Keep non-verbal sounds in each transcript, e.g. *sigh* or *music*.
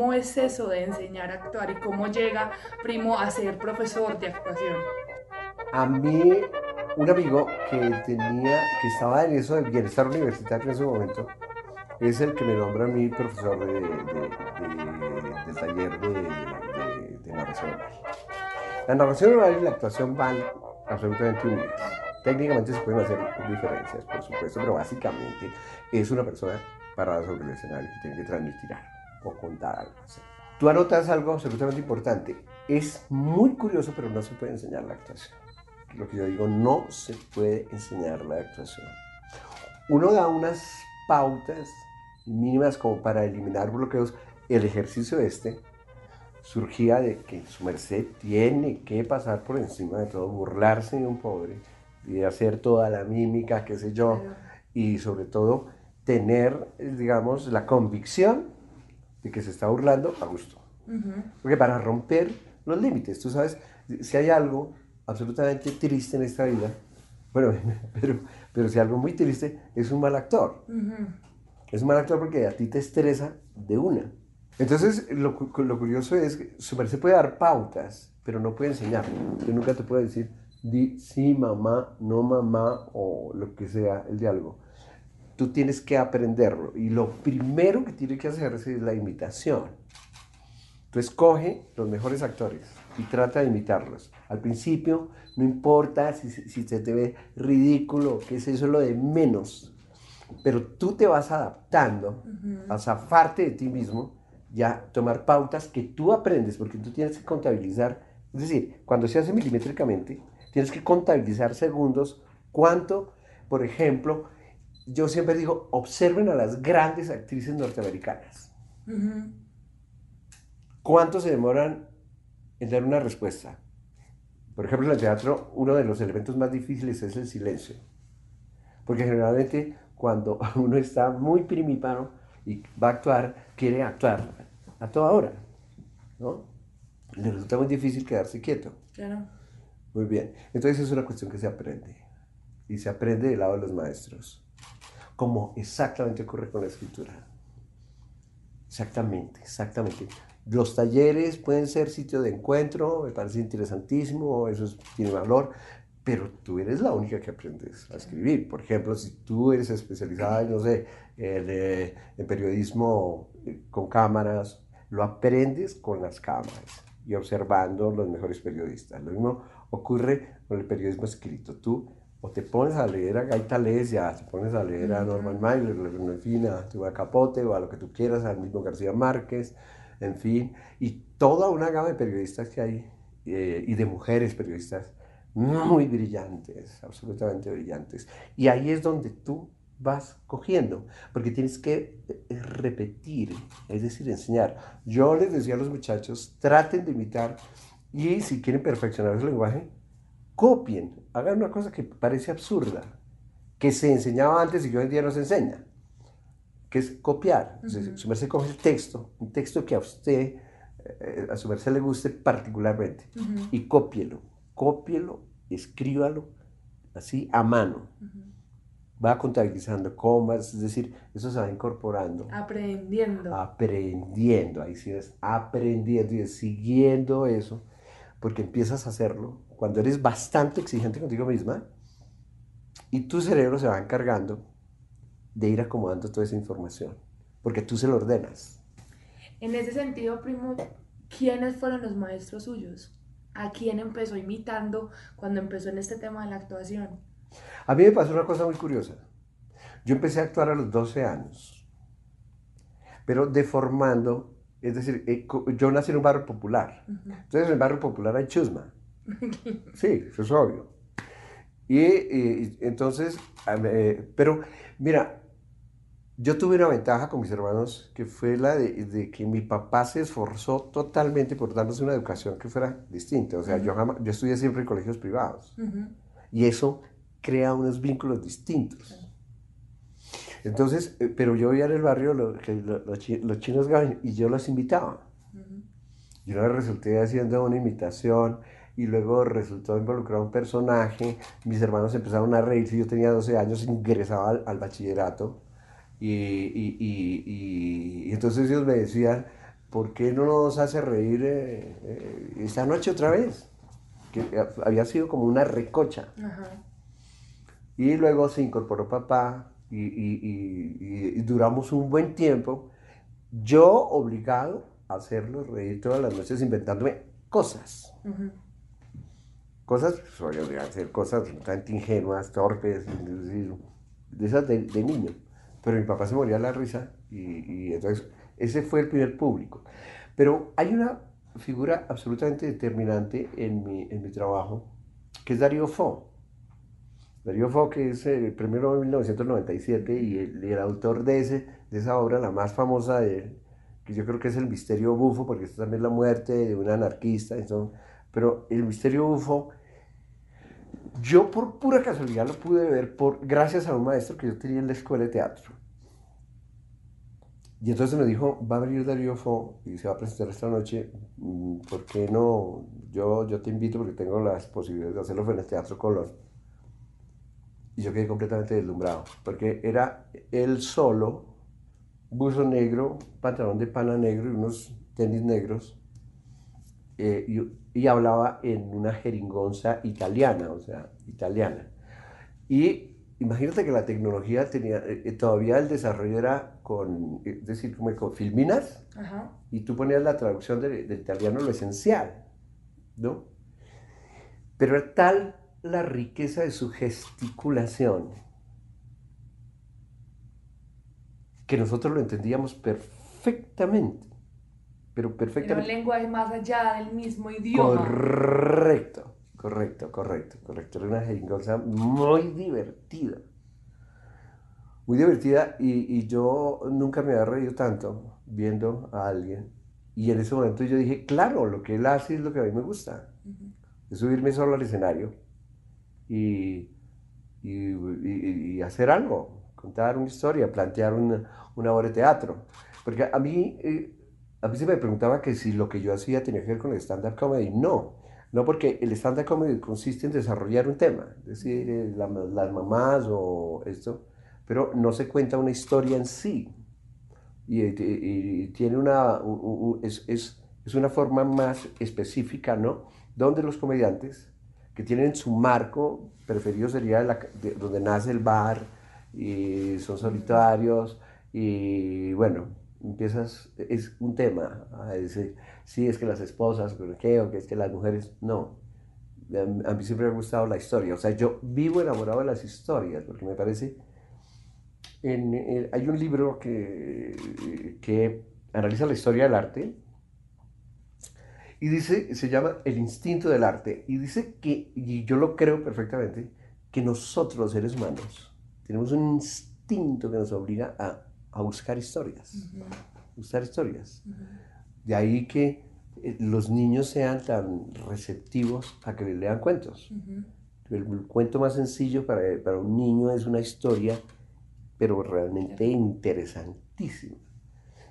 ¿Cómo es eso de enseñar a actuar y cómo llega Primo a ser profesor de actuación? A mí, un amigo que tenía, que estaba en eso del bienestar universitario en ese momento, es el que me nombra a mí profesor de, de, de, del taller de, narración oral. La narración oral y la actuación van absolutamente unidas. Técnicamente se pueden hacer diferencias, por supuesto, pero básicamente es una persona parada sobre el escenario que tiene que transmitir algo o contar algo. Tú anotas algo absolutamente importante. Es muy curioso, pero no se puede enseñar la actuación. Lo que yo digo, no se puede enseñar la actuación. Uno da unas pautas mínimas como para eliminar bloqueos. El ejercicio este surgía de que su merced tiene que pasar por encima de todo, burlarse de un pobre, y hacer toda la mímica, qué sé yo, y sobre todo tener, digamos, la convicción de que se está burlando a gusto. Porque para romper los límites, tú sabes, si hay algo absolutamente triste en esta vida, bueno, *laughs* pero, pero si algo muy triste, es un mal actor. Es un mal actor porque a ti te estresa de una. Entonces, lo, lo curioso es que su se puede dar pautas, pero no puede enseñar. Yo nunca te puedo decir, di sí, mamá, no mamá, o lo que sea el diálogo tú tienes que aprenderlo. Y lo primero que tienes que hacer es la imitación. Tú escoge los mejores actores y trata de imitarlos. Al principio no importa si, si se te ve ridículo, que es eso lo de menos, pero tú te vas adaptando a zafarte de ti mismo, ya tomar pautas que tú aprendes, porque tú tienes que contabilizar, es decir, cuando se hace milimétricamente, tienes que contabilizar segundos, cuánto, por ejemplo, yo siempre digo, observen a las grandes actrices norteamericanas. ¿Cuánto se demoran en dar una respuesta? Por ejemplo, en el teatro, uno de los elementos más difíciles es el silencio. Porque generalmente cuando *laughs* uno está muy primipano y va a actuar, quiere actuar a toda hora. ¿no? Le resulta muy difícil quedarse quieto. Claro. Muy bien. Entonces es una cuestión que se aprende. Y se aprende del lado de los maestros como exactamente ocurre con la escritura. Exactamente, exactamente. Los talleres pueden ser sitio de encuentro, me parece interesantísimo, eso tiene valor, pero tú eres la única que aprendes a escribir. Por ejemplo, si tú eres especializada, no sé, en, en periodismo eh, con cámaras, lo aprendes con las cámaras y observando los mejores periodistas. Lo mismo ocurre con el periodismo escrito. Tú o te pones a leer a Gaita ya te pones a leer a Norman Mailer, en fin, a Capote o a lo que tú quieras, al mismo García Márquez, en fin, y toda una gama de periodistas que hay eh, y de mujeres periodistas muy brillantes, absolutamente brillantes. Y ahí es donde tú vas cogiendo, porque tienes que eh, repetir, es decir, enseñar. Yo les decía a los muchachos, traten de imitar y si quieren perfeccionar su lenguaje, copien, hagan una cosa que parece absurda, que se enseñaba antes y que hoy en día no se enseña, que es copiar. su merced coge el texto, un texto que a usted, eh, a su merced le guste particularmente, y cópielo, cópielo, escríbalo así a mano. Va contabilizando comas, es decir, eso se va incorporando. Aprendiendo. Aprendiendo, ahí sí es aprendiendo y siguiendo eso, porque empiezas a hacerlo cuando eres bastante exigente contigo misma y tu cerebro se va encargando de ir acomodando toda esa información, porque tú se lo ordenas. En ese sentido, primo, ¿quiénes fueron los maestros suyos? ¿A quién empezó imitando cuando empezó en este tema de la actuación? A mí me pasó una cosa muy curiosa. Yo empecé a actuar a los 12 años, pero deformando Es decir, eh, yo nací en un barrio popular. Entonces en el barrio popular hay chusma. *laughs* Sí, eso es obvio. Y, entonces, eh, pero mira, yo tuve una ventaja con mis hermanos que fue la de, de que mi papá se esforzó totalmente por darnos una educación que fuera distinta. O sea, yo, jamás, yo estudié siempre en colegios privados y eso crea unos vínculos distintos. Entonces, eh, pero yo veía en el barrio lo- que lo- los, chi- los chinos gaban y yo los invitaba. Y luego resulté haciendo una imitación y luego resultó involucrado un personaje. Mis hermanos empezaron a reírse. Yo tenía 12 años, ingresaba al, al bachillerato. Y, y- y- y- y entonces ellos me decían, ¿por qué no nos hace reír eh, eh, esta noche otra vez? Que había sido como una recocha. Ajá. Y luego se incorporó papá y, y- y- y- duramos un buen tiempo. Yo obligado a hacerlos reír todas las noches inventándome cosas. Ujú. Cosas, pues, podrían ser cosas absolutamente ingenuas, torpes, de esas de, de niño. Pero mi papá se moría de la risa y, y entonces ese fue el primer público. Pero hay una figura absolutamente determinante en mi, en mi trabajo, que es Darío Fo. Darío Fo, que es el premio Nobel 1997 y el, el autor de, ese, de esa obra, la más famosa de él, que yo creo que es El Misterio Bufo, porque es también la muerte de un anarquista, entonces, pero El Misterio Bufo, yo por pura casualidad lo pude ver por, gracias a un maestro que yo tenía en la escuela de teatro. Y entonces me dijo, va a venir Darío Fo y se va a presentar esta noche, mm, ¿por qué no? Yo, yo te invito porque tengo las posibilidades de hacerlo en el Teatro Colón. Y yo quedé completamente deslumbrado, porque era él solo, buzo negro, pantalón de pana negro y unos tenis negros, eh, y, y hablaba en una jeringonza italiana, o sea, italiana. Y imagínate que la tecnología tenía, eh, eh, todavía el desarrollo era con, es decir, como con filminas, Ajá. y tú ponías la traducción del, del italiano lo esencial, ¿no? Pero era tal la riqueza de su gesticulación que nosotros lo entendíamos perfectamente, pero un perfectamente. lenguaje más allá del mismo idioma. Correcto, correcto, correcto, correcto. Era una jeringonza muy divertida. Muy divertida y, y yo nunca me había reído tanto viendo a alguien. Y en ese momento yo dije, claro, lo que él hace es lo que a mí me gusta. Es subirme solo al escenario y, y- hacer algo, contar una historia, plantear una, una obra de teatro. Porque a mí, eh, a mí se me preguntaba que si lo que yo hacía tenía que ver con el stand-up comedy. No, no porque el stand-up comedy consiste en desarrollar un tema, es decir, eh, la- las mamás o esto, pero no se cuenta una historia en sí. Y, y tiene una, es, es- es una forma más específica, ¿no? Donde los comediantes, que tienen su marco preferido sería la, de- donde nace el bar, y son solitarios, y bueno, empiezas, es un tema, a decir, sí, es que las esposas, pero qué, o que es que las mujeres, no. A, mí siempre me ha gustado la historia, o sea, yo vivo enamorado de las historias, porque me parece, en- en- hay un libro que, que analiza la historia del arte, y dice, se llama El instinto del arte, y dice que, y yo lo creo perfectamente, que nosotros los seres humanos tenemos un instinto que nos obliga a, a buscar historias, buscar historias. De ahí que eh, los niños sean tan receptivos a que les lean cuentos. El, el cuento más sencillo para, para un niño es una historia, pero realmente interesantísima.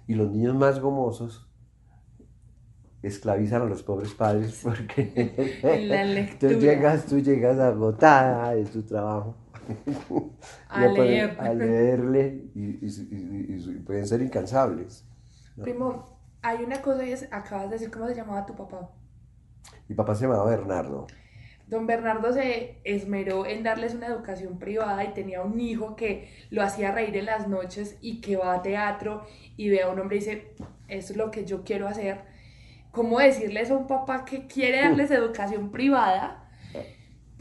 Y los niños más gomosos esclavizan a los pobres padres porque *laughs* *laughs* tú llegas, tú llegas agotada de tu trabajo *laughs* A leer. a leerle y, y- y- y- y pueden ser incansables. Primo, hay una cosa y acabas de decir cómo se llamaba tu papá. Mi papá se llamaba Bernardo. Don Bernardo se esmeró en darles una educación privada y tenía un hijo que lo hacía reír en las noches y que va a teatro y ve a un hombre y dice, esto es lo que yo quiero hacer. ¿Cómo decirles a un papá que quiere darles educación privada?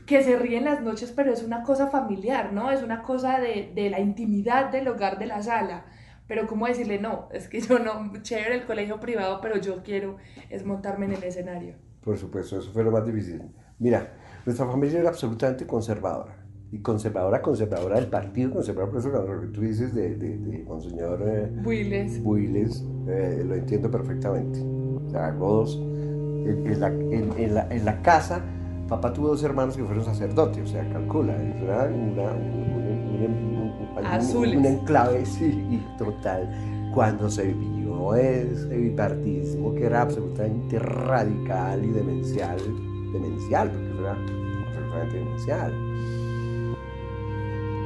Que se ríe en las noches, pero es una cosa familiar, ¿no? Es una cosa de, de la intimidad del hogar de la sala. pero cómo decirle no, es que yo no, chévere el colegio privado, pero yo quiero es montarme en el escenario. Por supuesto, eso fue lo más difícil. Mira, nuestra familia era absolutamente conservadora. Y conservadora, conservadora del partido conservador, por eso lo que tú dices de, de, de Monseñor eh, Builes. Builes, eh, lo entiendo perfectamente. O sea, Godos, en, en la, en- en la- en la casa, papá tuvo dos hermanos que fueron sacerdotes, o sea, calcula, eso era una, un, un- un- un- Azules. un enclave, sí, total. Cuando se vio ese bipartidismo que era absolutamente radical y demencial, demencial, porque era absolutamente demencial.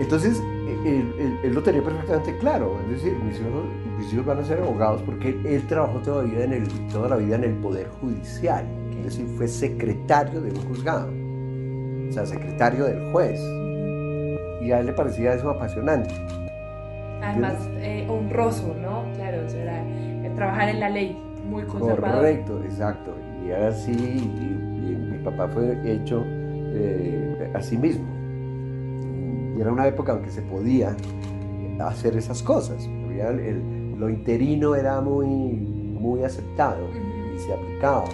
Entonces, él, él- él lo tenía perfectamente claro, es decir, mis hijos, mis hijos van a ser abogados porque él, él trabajó todavía en el, toda la vida en el Poder Judicial, es decir, fue secretario de un juzgado, o sea, secretario del juez, y a él le parecía eso apasionante. Además, eh, honroso, ¿no? Claro, o sea, era, eh, trabajar en la ley, muy conservador. Correcto, exacto, y era así, y, y mi papá fue hecho eh, así mismo. Y era una época en que se podía hacer esas cosas. Había el- el- lo interino era muy, muy aceptado y se aplicaba.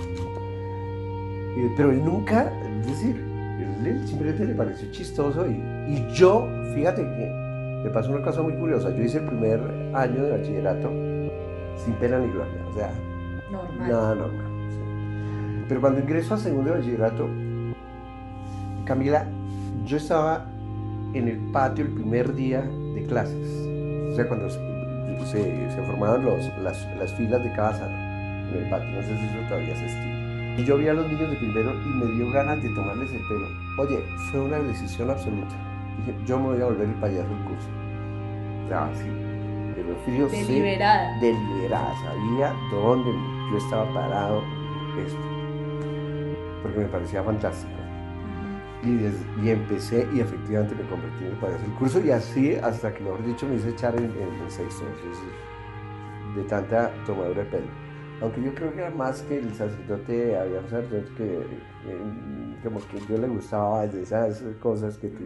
Eh, pero él nunca, es decir, él, él simplemente le pareció chistoso y, y yo, fíjate que me pasó una cosa muy curiosa. Yo hice el primer año de bachillerato sin pena ni gloria, o sea, Normal. nada normal. sí. Pero cuando ingreso a segundo de bachillerato, Camila, yo estaba en el patio el primer día de clases. O sea, cuando se, se- formaban los, las, las filas de cada salón en el patio. No sé si eso todavía se estila. Y yo vi a los niños de primero y me dio ganas de tomarles el pelo. Oye, fue una decisión absoluta. Dije, yo me voy a volver el payaso del curso. O sea, sí. Pero frío, sí Deliberada. deliberada, sabía dónde yo estaba parado esto, porque me parecía fantástico. Y, des- y empecé y efectivamente me convertí en el payaso del curso y así hasta que, mejor dicho, me hice echar en, en el sexto, es decir, de tanta tomadura de pelo. Aunque yo creo que era más que el sacerdote, había un sacerdote que eh, como que yo le gustaba de esas cosas que tú...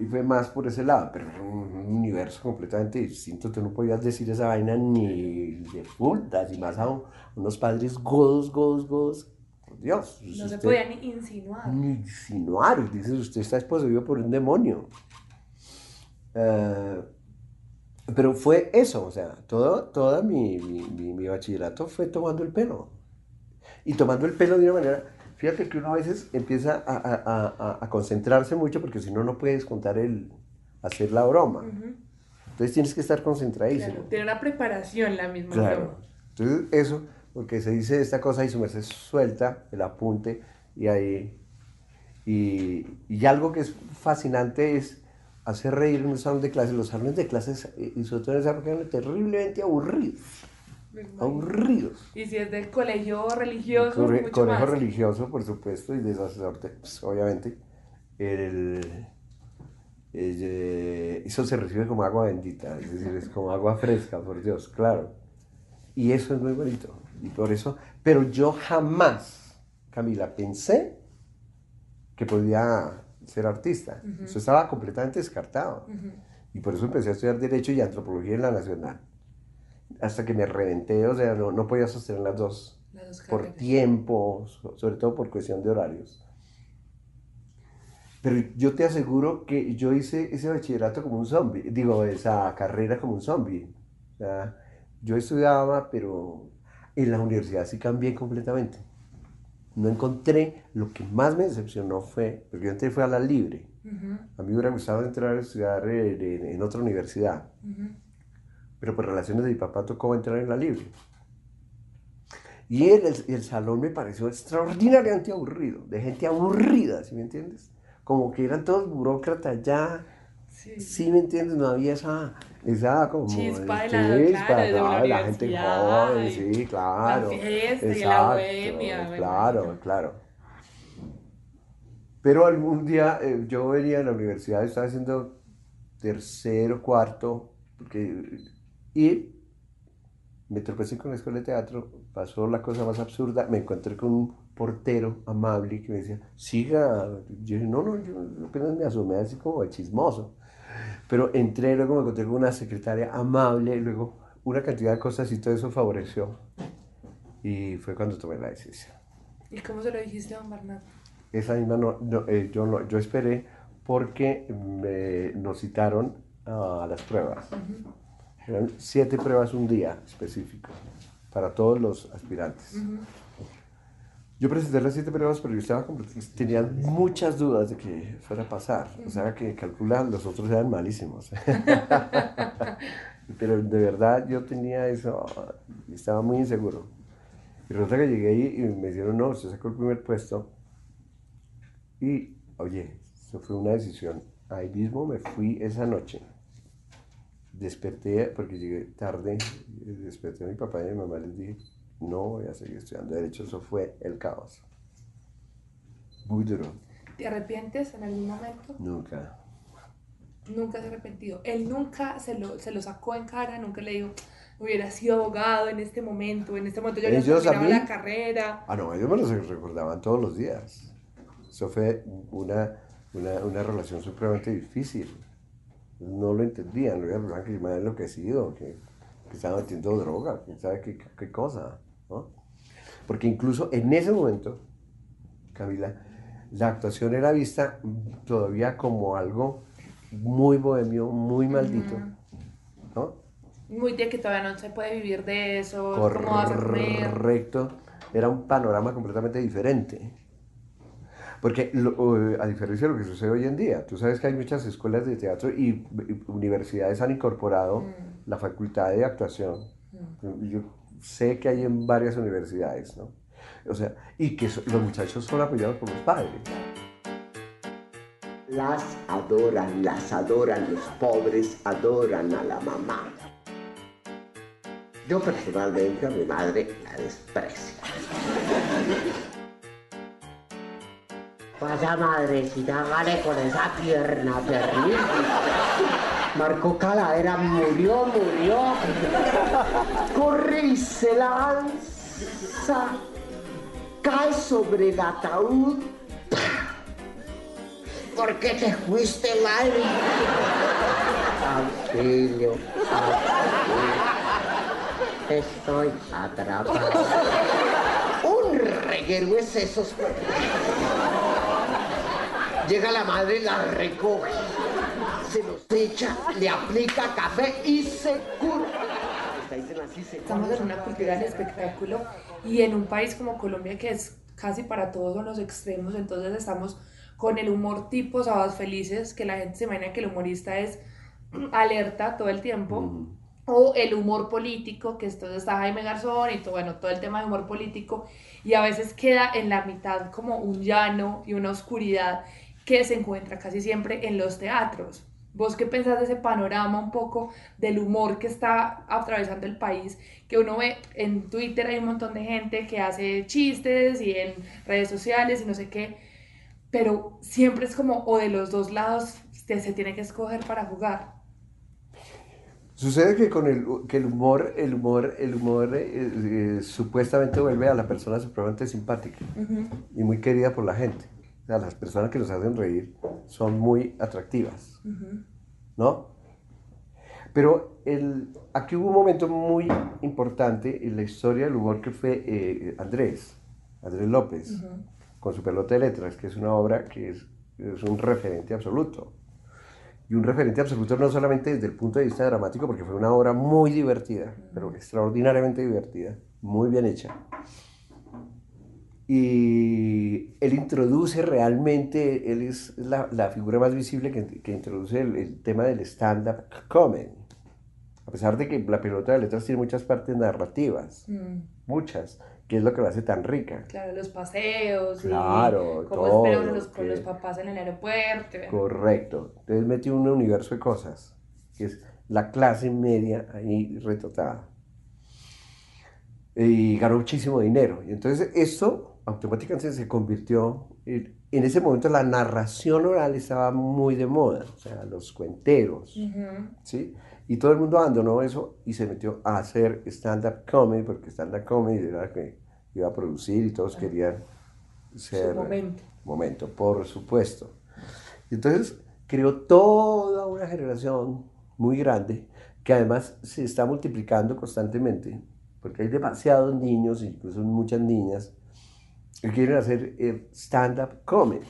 Y fue más por ese lado, pero era un, un universo completamente distinto. Tú no podías decir esa vaina ni de putas, y más a un- unos padres godos, godos, godos. Por Dios. No se podía ni insinuar. ni insinuar. Dices, usted está poseído por un demonio. Eh, pero fue eso, o sea, todo, toda mi, mi, mi- mi bachillerato fue tomando el pelo. Y tomando el pelo de una manera, fíjate que uno a veces empieza a, a- a- concentrarse mucho porque si no, no puedes contar el, hacer la broma. Entonces tienes que estar concentradísimo. Claro, tiene una preparación la misma Claro. broma. Entonces, eso, porque se dice esta cosa y su merced suelta el apunte y ahí. Y, y algo que es fascinante es hacer reír en un salón de clases. Los salones de clases, eh, y sobre todo en esa época, eran terriblemente aburridos. Aburridos. Y si es del colegio religioso, mucho más. religioso, por supuesto, y de sacerdote, pues, obviamente. El, el, eh, eso se recibe como agua bendita, es decir, es como agua fresca, por Dios, claro. Y eso es muy bonito. Y por eso, pero yo jamás, Camila, pensé que podía ser artista. Eso estaba completamente descartado. Y por eso empecé a estudiar Derecho y Antropología en la Nacional. Hasta que me reventé, o sea, no, no podía sostener las dos Las dos por tiempo, so- sobre todo por cuestión de horarios. Pero yo te aseguro que yo hice ese bachillerato como un zombie, digo, esa carrera como un zombie. O sea, yo estudiaba, pero en la universidad sí cambié completamente. No encontré, lo que más me decepcionó fue, porque yo entré fue a la libre. Ujú, A mí me hubiera gustado entrar a estudiar en, en- en otra universidad, ujú. pero por relaciones de mi papá tocó entrar en la libre. Y el, el salón me pareció extraordinariamente aburrido, de gente aburrida, ¿sí me entiendes? Como que eran todos burócratas ya, Sí. ¿sí me entiendes? No había esa, esa como... Chispa de la- claro, de una de la gente joven, sí, claro. la fiesta y la exacto, bohemia, Claro, claro. Pero algún día eh, yo venía a la universidad, estaba haciendo tercero, cuarto, porque, y me tropecé con la escuela de teatro, pasó la cosa más absurda, me encontré con un portero amable que me decía, siga, yo dije, no, no, yo apenas me asomé así como de chismoso. Pero entré, luego me encontré con una secretaria amable, luego una cantidad de cosas y todo eso favoreció. Y fue cuando tomé la decisión. ¿Y cómo se lo dijiste a don Bernardo? Esa misma no, no, eh, yo, no- yo esperé porque me- nos citaron a las pruebas. Eran siete pruebas un día específico para todos los aspirantes. Yo presenté las siete pruebas, pero yo estaba tenía muchas dudas de que fuera a pasar. O sea, que calculan, los otros eran malísimos. *laughs* pero de verdad yo tenía eso, estaba muy inseguro. Y resulta que llegué ahí y me dijeron, no, usted sacó el primer puesto. Y, oye, eso fue una decisión. Ahí mismo me fui esa noche. Desperté, porque llegué tarde, desperté a mi papá y a mi mamá, les dije, no voy a seguir estudiando Derecho, eso fue el caos. Muy duro, ¿Te arrepientes en algún momento? nunca. Nunca se ha arrepentido. Él nunca se lo, se lo sacó en cara, nunca le dijo, hubiera sido abogado en este momento, en este momento yo ya Ellos a terminaba la carrera. Ah, no, ellos me lo recordaban todos los días. Eso fue una, una, una relación supremamente difícil. No lo entendían, lo pensaban que me había enloquecido, que, que estaba metiendo droga, quién sabe qué, qué cosa, ¿no? Porque incluso en ese momento, Camila, la actuación era vista todavía como algo muy bohemio, muy maldito, ¿no? Muy de que todavía no se puede vivir de eso. Correcto. Era un panorama completamente diferente. Porque lo- a diferencia de lo que sucede hoy en día, tú sabes que hay muchas escuelas de teatro y, y universidades han incorporado la facultad de actuación. Yo sé que hay en varias universidades, ¿no? O sea, y que so- los muchachos son apoyados por los padres. Las adoran, las adoran, los pobres adoran a la mamá. Yo personalmente a mi madre la desprecio. Vaya madrecita, vale con esa pierna terrible. Marco Calavera murió, murió. Corre y se lanza. Cae sobre el ataúd. ¿Por qué te fuiste, madre? Auxilio, auxilio. Estoy atrapado. Un reguero es esos. Llega la madre, la recoge, se los echa, le aplica café y se cura. Estamos en una cultura del espectáculo y en un país como Colombia que es casi para todos son los extremos, entonces estamos con el humor tipo sábados felices, que la gente se imagina que el humorista es *clears throat* alerta todo el tiempo, o el humor político, que entonces está Jaime Garzón y todo, bueno, todo el tema de humor político, y a veces queda en la mitad como un llano y una oscuridad que se encuentra casi siempre en los teatros. ¿Vos qué pensás de ese panorama un poco del humor que está atravesando el país? Que uno ve en Twitter hay un montón de gente que hace chistes y en redes sociales y no sé qué, pero siempre es como o de los dos lados se, se tiene que escoger para jugar. Sucede que con el, que el humor, el humor, el humor eh, eh, supuestamente vuelve a la persona supremamente simpática y muy querida por la gente. O sea, las personas que nos hacen reír son muy atractivas, ¿no? Pero el, aquí hubo un momento muy importante en la historia del humor que fue eh, Andrés, Andrés López, con su pelota de letras, que es una obra que es, es un referente absoluto. Y un referente absoluto no solamente desde el punto de vista dramático, porque fue una obra muy divertida, pero extraordinariamente divertida, muy bien hecha. Y él introduce realmente, él es la, la figura más visible que, que introduce el, el tema del stand-up comedy. A pesar de que la pelota de letras tiene muchas partes narrativas, muchas, que es lo que la hace tan rica. Claro, los paseos Claro, y cómo todo, esperan los, con los papás en el aeropuerto. Correcto. Entonces metió un universo de cosas, que es la clase media ahí retratada. Y ganó muchísimo dinero. Y entonces esto automáticamente se convirtió, en, ese momento la narración oral estaba muy de moda, o sea, los cuenteros, Ujú. ¿sí? Y todo el mundo abandonó eso y se metió a hacer stand-up comedy, porque stand-up comedy era que iba a producir y todos querían ser... momento. Momento, por supuesto. Entonces creó toda una generación muy grande que además se está multiplicando constantemente, porque hay demasiados niños, incluso muchas niñas, que quieren hacer el stand-up comedy.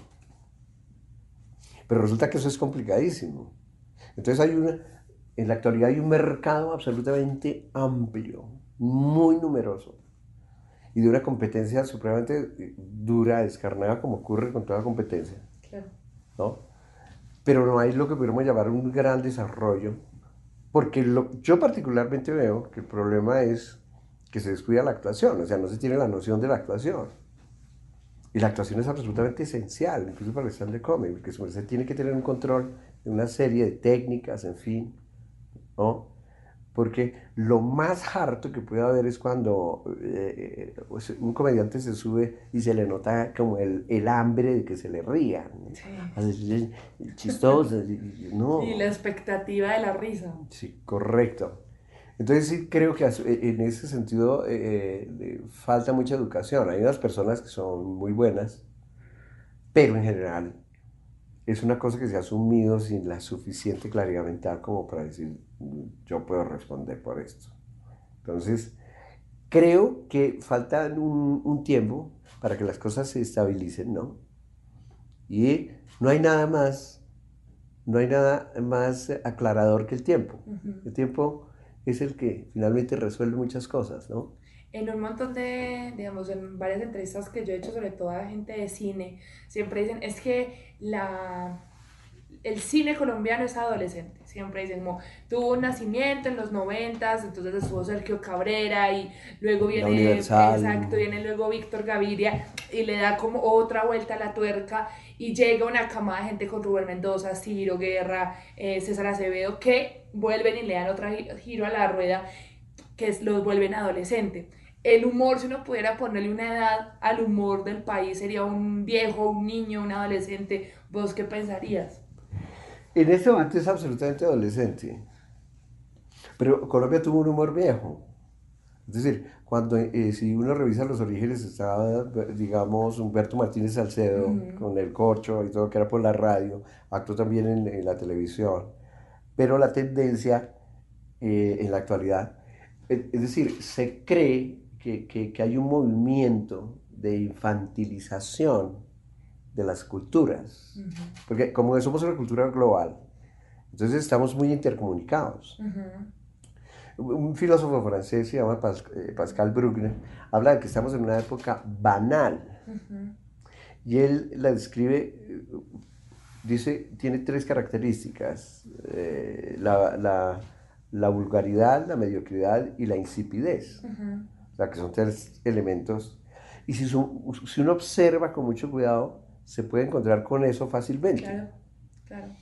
Pero resulta que eso es complicadísimo. Entonces hay una, en la actualidad hay un mercado absolutamente amplio, muy numeroso, y de una competencia supremamente eh, dura, descarnada, como ocurre con toda competencia. Claro. ¿no? Pero no hay lo que podríamos llamar un gran desarrollo, porque lo, yo particularmente veo que el problema es que se descuida la actuación, o sea, no se tiene la noción de la actuación. Y la actuación es absolutamente esencial, incluso para el stand de comedy, porque se tiene que tener un control de una serie de técnicas, en fin, ¿no? Porque lo más harto que puede haber es cuando eh, eh, un comediante se sube y se le nota como el, el hambre de que se le rían. Sí. Chistoso, y- no. Y la expectativa de la risa. Sí, correcto. Entonces sí creo que e- en ese sentido eh, eh, falta mucha educación. Hay unas personas que son muy buenas, pero en general es una cosa que se ha asumido sin la suficiente claridad mental como para decir, "Mm, yo puedo responder por esto. Entonces, creo que falta un, un tiempo para que las cosas se estabilicen, ¿no? Y no hay nada más, no hay nada más aclarador que el tiempo. Ujú. El tiempo es el que finalmente resuelve muchas cosas, ¿no? En un montón de, digamos, en varias entrevistas que yo he hecho, sobre todo a gente de cine, siempre dicen, es que la, el cine colombiano es adolescente. Siempre dicen, como, tuvo un nacimiento en los noventas, entonces estuvo Sergio Cabrera y luego viene, exacto, viene luego Víctor Gaviria y le da como otra vuelta a la tuerca y llega una camada de gente con Rubén Mendoza, Ciro Guerra, eh, César Acevedo, que vuelven y le dan otro gi- giro a la rueda que es- los vuelven adolescente. El humor, si uno pudiera ponerle una edad al humor del país, sería un viejo, un niño, un adolescente. ¿Vos qué pensarías? En este momento es absolutamente adolescente. Pero Colombia tuvo un humor viejo. Es decir, cuando eh, si uno revisa los orígenes, estaba, digamos, Humberto Martínez Salcedo Ujú. con el corcho y todo, que era por la radio, actuó también en, en la televisión. Pero la tendencia eh, en la actualidad, es, es decir, se cree que, que- que hay un movimiento de infantilización de las culturas. Porque como somos una cultura global, entonces estamos muy intercomunicados. Un filósofo francés se llama eh, Pascal Bruckner, habla de que estamos en una época banal. Y él la describe, dice, tiene tres características, eh, la, la- la vulgaridad, la mediocridad y la insipidez. Ujú. O sea, que son tres elementos. Y si, si uno observa con mucho cuidado, se puede encontrar con eso fácilmente. Claro, claro.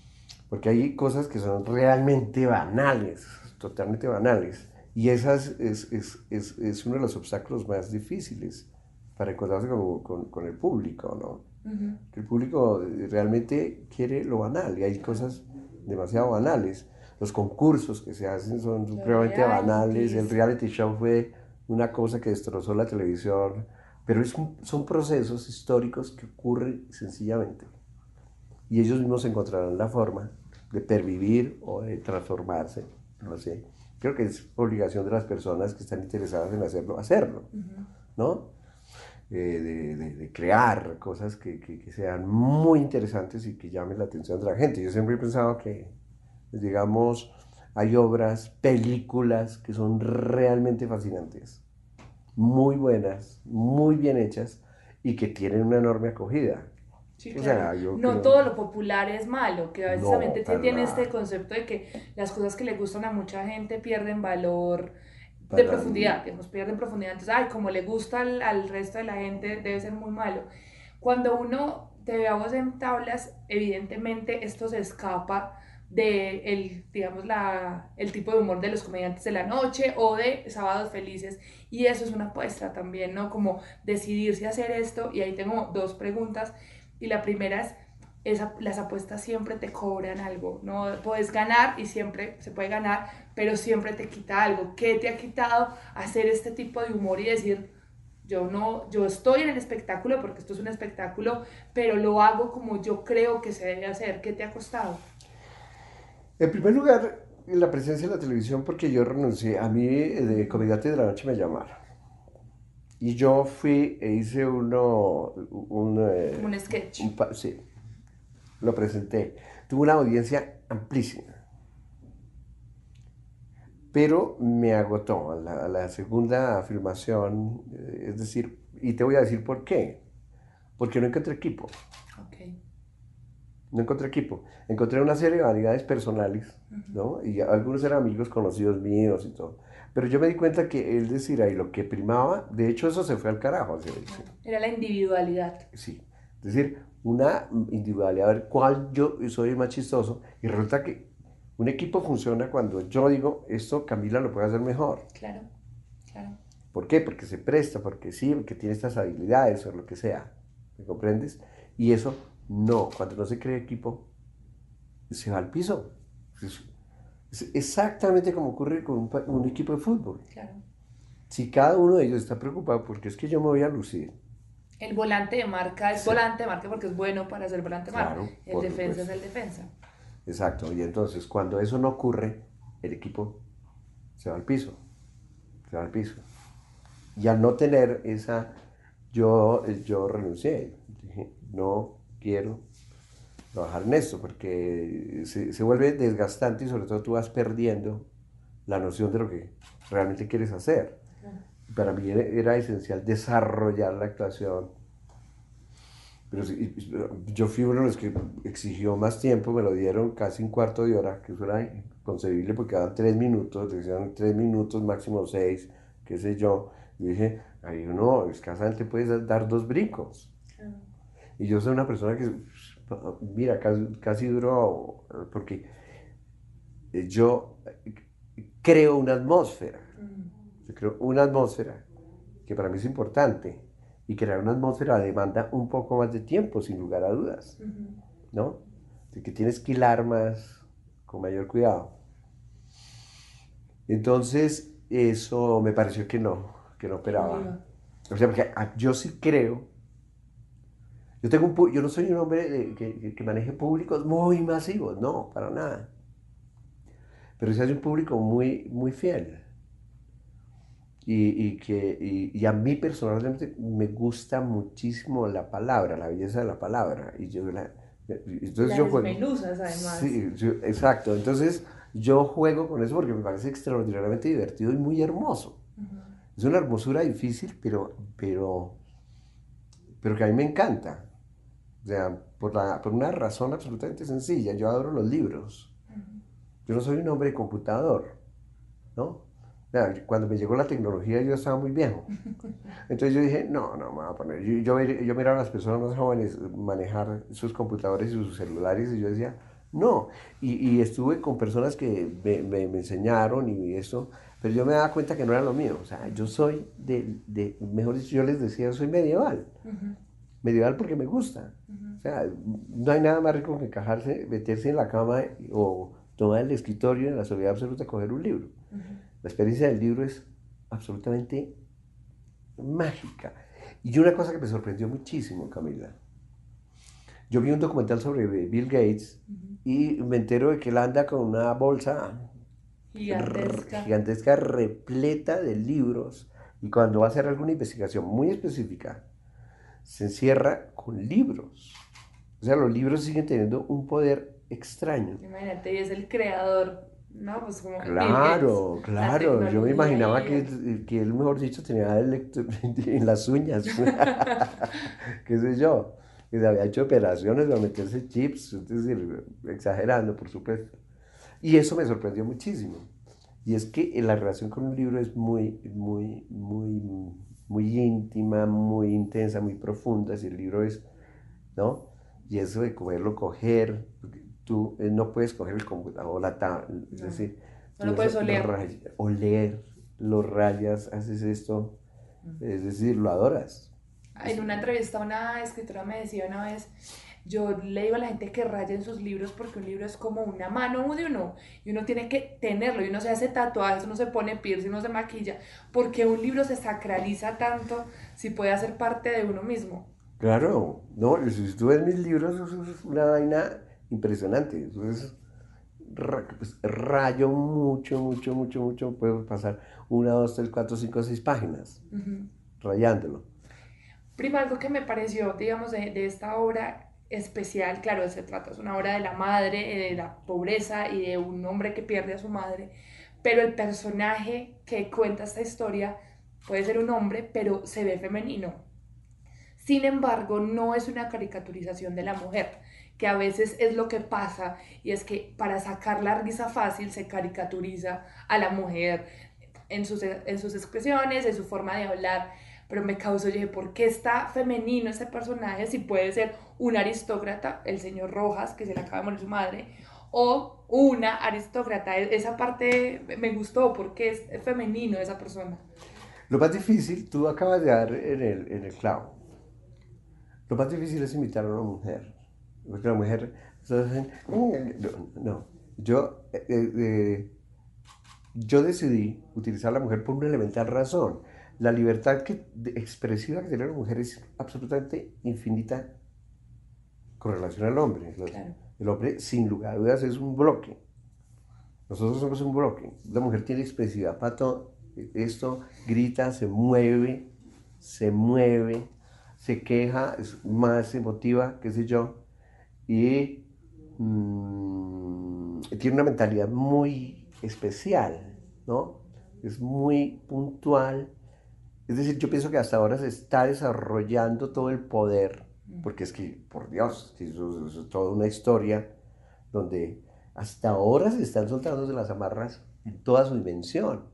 Porque hay cosas que son realmente banales, totalmente banales. Y esas es, es, es, es uno de los obstáculos más difíciles para encontrarse con, con, con el público, ¿no? Ujú. Que el público eh, realmente quiere lo banal y hay cosas demasiado banales. Los concursos que se hacen son supremamente banales. El reality show fue una cosa que destrozó la televisión. Pero es son procesos históricos que ocurren sencillamente. Y ellos mismos encontrarán la forma de pervivir o de transformarse. No sé. Creo que es obligación de las personas que están interesadas en hacerlo, hacerlo. ¿no? Eh, de, de- de crear cosas que, que- que sean muy interesantes y que llamen la atención de la gente. Yo siempre he pensado que, pues, digamos, hay obras, películas que son realmente fascinantes, muy buenas, muy bien hechas y que tienen una enorme acogida. Sí, O claro. sea, no creo- todo lo popular es malo, que a veces No, tiene nada. este concepto de que las cosas que le gustan a mucha gente pierden valor de profundidad, digamos, pierden profundidad. Entonces, ay, como le gusta al, al resto de la gente, debe ser muy malo. Cuando uno te ve a vos en tablas, evidentemente esto se escapa de el, digamos, la, el tipo de humor de los comediantes de la noche o de Sábados Felices. Y eso es una apuesta también, ¿no? Como decidirse a hacer esto. Y ahí tengo dos preguntas. Y la primera es, esa- las apuestas siempre te cobran algo, ¿no? Puedes ganar y siempre se puede ganar, pero siempre te quita algo. ¿Qué te ha quitado hacer este tipo de humor y decir, Yo no, yo estoy en el espectáculo porque esto es un espectáculo, pero lo hago como yo creo que se debe hacer. ¿Qué te ha costado? En primer lugar, la presencia de la televisión porque yo renuncié. A mí eh, de Comediante de la Noche me llamaron. Y yo fui e hice uno, un, eh, un sketch. un sí, lo presenté. Tuve una audiencia amplísima. Pero me agotó a la, la segunda filmación, eh, es decir, y te voy a decir por qué. Porque no encontré equipo. Ok. No encontré equipo. Encontré una serie de vanidades personales, ¿no? Y algunos eran amigos conocidos míos y todo. Pero yo me di cuenta que es decir, ahí lo que primaba, de hecho eso se fue al carajo. se dice. Era la individualidad. Sí. Es decir, una individualidad, a ver cuál yo soy el más chistoso. Y resulta que un equipo funciona cuando yo digo, esto Camila lo puede hacer mejor. Claro, claro. ¿Por qué? Porque se presta, porque sí, porque tiene estas habilidades o lo que sea. ¿Me comprendes? Y eso no, cuando no se crea equipo, se va al piso. Es, exactamente como ocurre con un, un equipo de fútbol. Claro. Si cada uno de ellos está preocupado porque es que yo me voy a lucir, El volante de marca es Sí. volante de marca porque es bueno para ser volante de marca. Claro, el defensa supuesto. es el defensa. Exacto, y entonces cuando eso no ocurre, el equipo se va al piso, se va al piso. Y al no tener esa, yo, yo renuncié, dije, no quiero trabajar en esto, porque se, se vuelve desgastante y sobre todo tú vas perdiendo la noción de lo que realmente quieres hacer. Para mí era, era esencial desarrollar la actuación, pero sí, yo fui uno de los que exigió más tiempo, me lo dieron casi un cuarto de hora, que eso era inconcebible porque daban tres minutos, decían tres minutos, máximo seis, qué sé yo. Y dije, ahí uno escasamente puedes dar dos brincos. Y yo soy una persona que, mira, casi, casi duró, porque yo creo una atmósfera. Yo creo una atmósfera que para mí es importante. Y crear una atmósfera demanda un poco más de tiempo, sin lugar a dudas. ¿No? De que tienes que hilar más, con mayor cuidado. Entonces, eso me pareció que no, que no operaba. O sea, porque yo sí creo. Yo, tengo un, yo no soy un hombre de- que, maneje públicos muy masivos, no, para nada. Pero sí hay un público muy, muy fiel. Y, y que, y, y a mí personalmente me gusta muchísimo la palabra, la belleza de la palabra. Y yo la, entonces Las yo juego. además. Sí, yo- exacto. Entonces yo juego con eso porque me parece extraordinariamente divertido y muy hermoso. Es una hermosura difícil, pero, pero, pero que a mí me encanta. O sea, por, la, por una razón absolutamente sencilla. Yo adoro los libros. Yo no soy un hombre de computador, ¿no? Cuando me llegó la tecnología yo estaba muy viejo. *laughs* Entonces yo dije, no, no me voy a poner. Yo, yo, yo miraba a las personas más jóvenes manejar sus computadores y sus celulares y yo decía, no. Y, y estuve con personas que me, me- me enseñaron y eso, pero yo me daba cuenta que no era lo mío. O sea, yo soy de, de mejor dicho, yo les decía, soy medieval. Medieval porque me gusta. O sea, no hay nada más rico que encajarse, meterse en la cama o tomar el escritorio en la soledad absoluta, coger un libro. La experiencia del libro es absolutamente mágica. Y una cosa que me sorprendió muchísimo, Camila. Yo vi un documental sobre Bill Gates y me entero de que él anda con una bolsa Gigantesca. gigantesca repleta de libros y cuando va a hacer alguna investigación muy específica, se encierra con libros. O sea, los libros siguen teniendo un poder extraño. Imagínate, y es el creador, ¿no? Pues como Claro, claro. Yo me imaginaba que, que él, mejor dicho, tenía electro- *laughs* en las uñas. *laughs* *laughs* ¿Qué sé yo? Que se había hecho operaciones para meterse chips, es decir, exagerando, por supuesto. Y eso me sorprendió muchísimo. Y es que la relación con un libro es muy, muy, muy, muy íntima, muy intensa, muy profunda. Si el libro es, ¿no? Y eso de poderlo coger, tú eh, no puedes coger el computador o la tabla, es No. decir, No lo puedes lo oler. ray- oler, lo rayas, haces esto, es decir, lo adoras. En una entrevista una escritora me decía una vez, Yo le digo a la gente que rayen sus libros porque un libro es como una mano de uno y uno tiene que tenerlo y uno se hace tatuajes, uno se pone piercing, uno se maquilla, porque un libro se sacraliza tanto si puede hacer parte de uno mismo. Claro, no, si tú ves mis libros, eso es una vaina impresionante. Entonces, pues, rayo mucho, mucho, mucho, mucho. Puedo pasar una, dos, tres, cuatro, cinco, seis páginas rayándolo. Prima, algo que me pareció, digamos, de, de esta obra especial, claro, se trata, es una obra de la madre, eh, de la pobreza y de un hombre que pierde a su madre, pero el personaje que cuenta esta historia puede ser un hombre, pero se ve femenino. Sin embargo, no es una caricaturización de la mujer, que a veces es lo que pasa, y es que para sacar la risa fácil se caricaturiza a la mujer en sus, en sus expresiones, en su forma de hablar, pero me causó, yo dije, ¿por qué está femenino este personaje si puede ser un aristócrata, el señor Rojas, que se le acaba de morir su madre, o una aristócrata? E- Esa parte me gustó porque es femenino esa persona. Lo más difícil, tú acabas de dar en el, en el clavo. Lo más difícil es imitar a una mujer. Porque la mujer. No, no. Yo, eh, eh, yo decidí utilizar a la mujer por una elemental razón. La libertad que, expresiva que tiene la mujer es absolutamente infinita con relación al hombre. Los- Claro. El hombre, sin lugar a dudas, es un bloque. Nosotros somos un bloque. La mujer tiene expresividad para todo. Esto grita, se mueve, se mueve, se queja, es más emotiva, qué sé yo. Y mm, tiene una mentalidad muy especial, ¿no? Es muy puntual. Es decir, yo pienso que hasta ahora se está desarrollando todo el poder, porque es que, por Dios, eso, eso es toda una historia donde hasta ahora se están soltando de las amarras en toda su dimensión.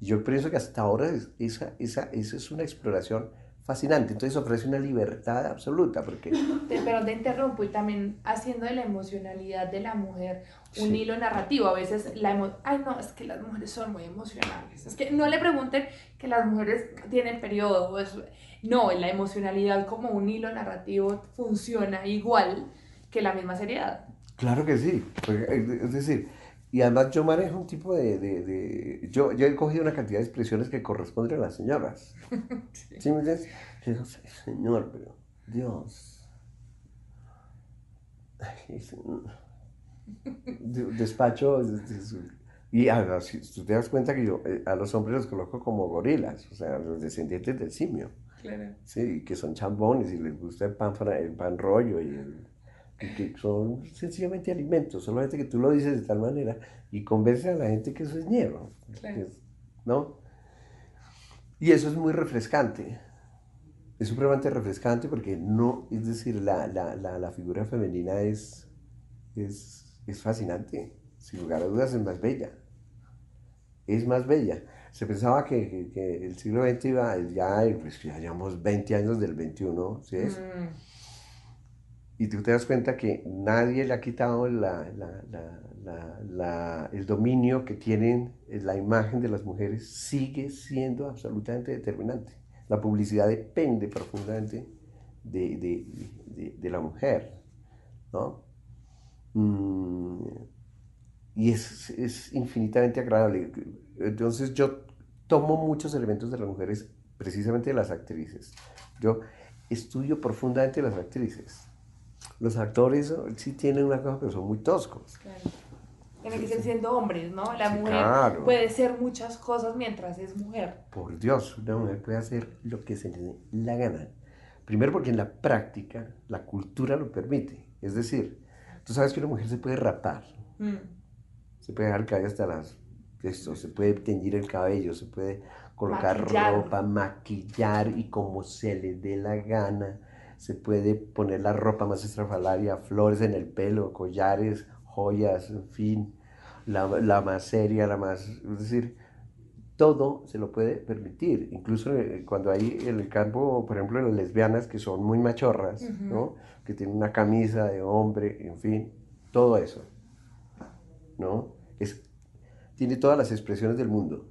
Yo pienso que hasta ahora es- esa, esa, esa es una exploración fascinante. Entonces ofrece una libertad absoluta, porque *laughs* Pero te interrumpo y también haciendo de la emocionalidad de la mujer un Sí. hilo narrativo. A veces la emo ay no, es que las mujeres son muy emocionales. Es que no le pregunten que las mujeres tienen periodo. No, la emocionalidad como un hilo narrativo funciona igual que la misma seriedad. Claro que sí. eh, Es decir, y además yo manejo un tipo de... de- de- yo, yo he cogido una cantidad de expresiones que corresponden a las señoras. *laughs* ¿Sí me entiendes? Yo digo, "Sí, señor, pero Dios. Despacho... de- de- Y además, si tú te das cuenta que yo eh, a los hombres los coloco como gorilas, o sea, los descendientes del simio. Claro. Sí, que son chambones y les gusta el pan, el pan rollo y, el- y que son sencillamente alimentos, solamente que tú lo dices de tal manera y convence a la gente que eso es ñero, Claro. ¿no? Y eso es muy refrescante, es supremamente refrescante porque no, es decir, la, la, la, la figura femenina es, es, es fascinante, sin lugar a dudas es más bella, es más bella. Se pensaba que, que- que el siglo XX iba ya, pues ya llevamos 20 años del 21, ¿sí es? Mm, Y tú te das cuenta que nadie le ha quitado la- la- la- el dominio que tienen eh, la imagen de las mujeres, sigue siendo absolutamente determinante. La publicidad depende profundamente de, de- de- de la mujer, ¿no? Mm, y es, es infinitamente agradable. Entonces yo tomo muchos elementos de las mujeres, precisamente de las actrices. Yo estudio profundamente las actrices. Los actores sí tienen una cosa, pero son muy toscos. claro. Tienen que ser siendo hombres, ¿no? La Sí, mujer claro. puede ser muchas cosas mientras es mujer. Por Dios, una mujer puede hacer lo que se le dé la gana. Primero porque en la práctica la cultura lo permite. Es decir, tú sabes que una mujer se puede rapar, Mm, se puede dejar el cabello hasta las... Esto, se puede teñir el cabello, se puede colocar Maquillar. ropa, maquillar y como se le dé la gana. Se puede poner la ropa más estrafalaria, flores en el pelo, collares, joyas, en fin, la, la más seria, la más... Es decir, todo se lo puede permitir. Incluso eh, cuando hay en el campo, por ejemplo, las lesbianas que son muy machorras, Ujú. ¿no? Que tienen una camisa de hombre, en fin, todo eso, ¿no? Es, tiene todas las expresiones del mundo.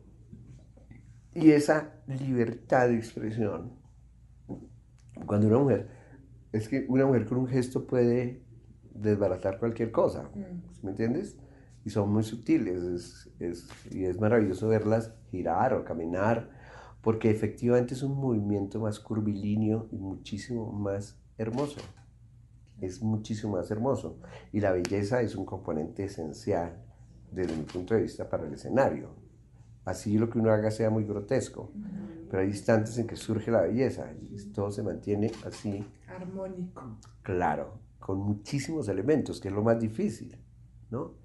Y esa libertad de expresión, cuando una mujer es que una mujer con un gesto puede desbaratar cualquier cosa, Mm. ¿sí ¿me entiendes? Y son muy sutiles es- es- y es maravilloso verlas girar o caminar, porque efectivamente es un movimiento más curvilíneo y muchísimo más hermoso. Es muchísimo más hermoso. Y la belleza es un componente esencial desde mi punto de vista para el escenario. Así lo que uno haga sea muy grotesco, pero hay instantes en que surge la belleza y todo se mantiene así Armónico. claro, con muchísimos elementos, que es lo más difícil, ¿no?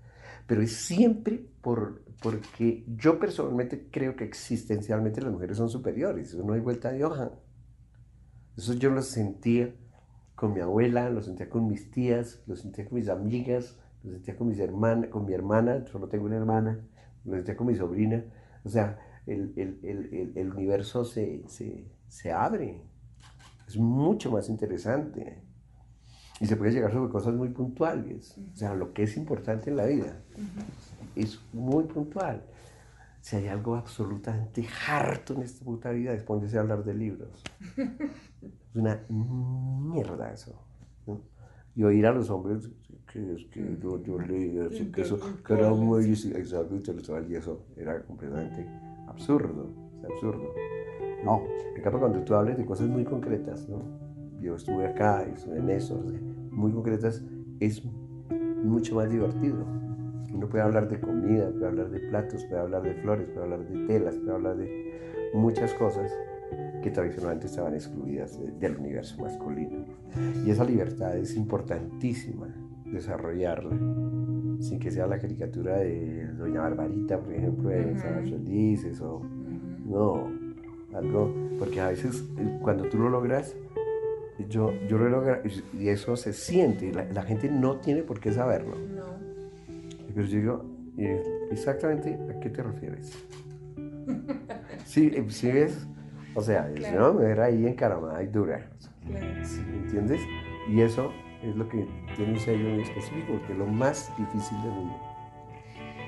Pero es siempre por, porque yo personalmente creo que existencialmente las mujeres son superiores, eso no hay vuelta de hoja. Eso yo lo sentía con mi abuela, lo sentía con mis tías, lo sentía con mis amigas, lo sentía con mis hermanas, con mi hermana, solo tengo una hermana, lo sentía con mi sobrina. O sea, el, el- el- el- universo se, se, se abre, es mucho más interesante. Y se puede llegar sobre cosas muy puntuales. O sea, lo que es importante en la vida es muy puntual. Si hay algo absolutamente harto en esta puta vida, es ponerse a hablar de libros. *laughs* Es una mierda eso. ¿no? Y oír a los hombres que es que yo, yo leí así, que eso, que era muy exacto, intelectual, y eso era completamente absurdo. Es absurdo. No, cambio cuando tú hables de cosas muy concretas, ¿no? Yo estuve acá, estuve en eso, muy concretas, es mucho más divertido. Uno puede hablar de comida, puede hablar de platos, puede hablar de flores, puede hablar de telas, puede hablar de muchas cosas que tradicionalmente estaban excluidas de- del universo masculino. Y esa libertad es importantísima desarrollarla, sin que sea la caricatura de Doña Barbarita, por ejemplo, de Ujú. Sábados Felices, o Ujú. no, algo, porque a veces eh, cuando tú lo logras, yo, yo lo logro y- eso se siente, la, la gente no tiene por qué saberlo. No. Pero yo digo, exactamente a qué te refieres. Sí, eh, sí ves, o sea, Claro. una mujer ahí encaramada y dura, Claro. ¿sí ¿me entiendes? Y eso es lo que tiene un sello muy específico, porque es lo más difícil del mundo.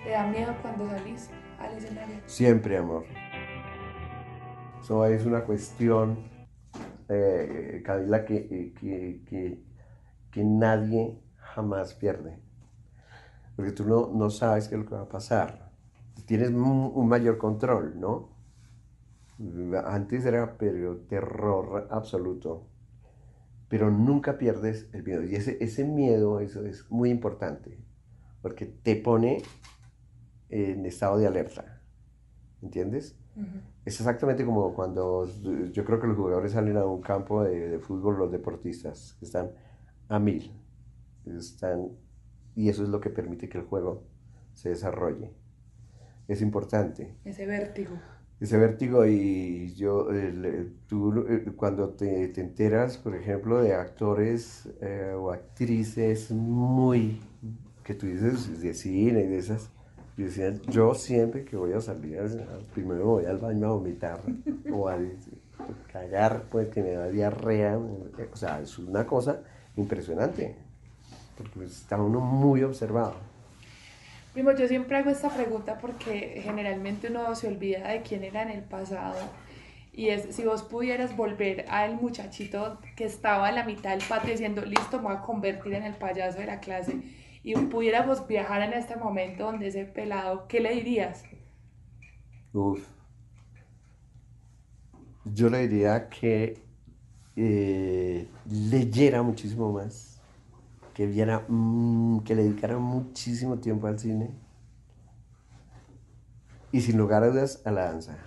¿Te da miedo cuando salís al escenario? Siempre, amor. Eso es una cuestión, eh, Camila, que, eh, que, que, que nadie jamás pierde. Porque tú no, no sabes qué es lo que va a pasar. Tienes un, un mayor control, ¿no? Antes era pero terror absoluto. Pero nunca pierdes el miedo. Y ese, ese miedo, eso es muy importante. Porque te pone en estado de alerta. ¿Entiendes? Es exactamente como cuando yo creo que los jugadores salen a un campo de, de fútbol, los deportistas, que están a mil. Están, y eso es lo que permite que el juego se desarrolle. Es importante. Ese vértigo. Ese vértigo y yo, el- el- tú eh, cuando te, te enteras, por ejemplo, de actores eh, o actrices muy, que tú dices de cine y de esas, yo yo siempre que voy a salir, al- primero voy al baño a vomitar *laughs* o a cagar, pues que me da diarrea, o sea, es una cosa impresionante, porque está uno muy observado. Primo, yo siempre hago esta pregunta porque generalmente uno se olvida de quién era en el pasado. Y es, si vos pudieras volver al muchachito que estaba en la mitad del patio diciendo, listo, me voy a convertir en el payaso de la clase, y pudiéramos viajar en este momento donde ese pelado, ¿qué le dirías? Uf. Yo le diría que eh, leyera muchísimo más, que viera, mm, que le dedicara muchísimo tiempo al cine. Y sin lugar a dudas a la danza.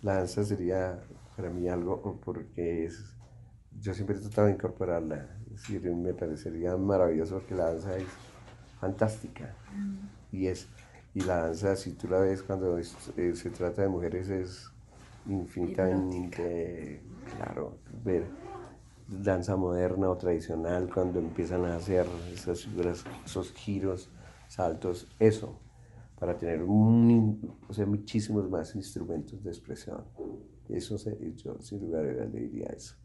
La danza sería para mí algo porque es, yo siempre he tratado de incorporarla, es decir, me parecería maravilloso porque la danza es fantástica. Y es y la danza si tú la ves cuando es- eh, se trata de mujeres es infinitamente claro ver danza moderna o tradicional cuando empiezan a hacer esas figuras, esos giros saltos eso para tener o sea, muchísimos más instrumentos de expresión. Eso se, yo sin lugar a dudas le diría eso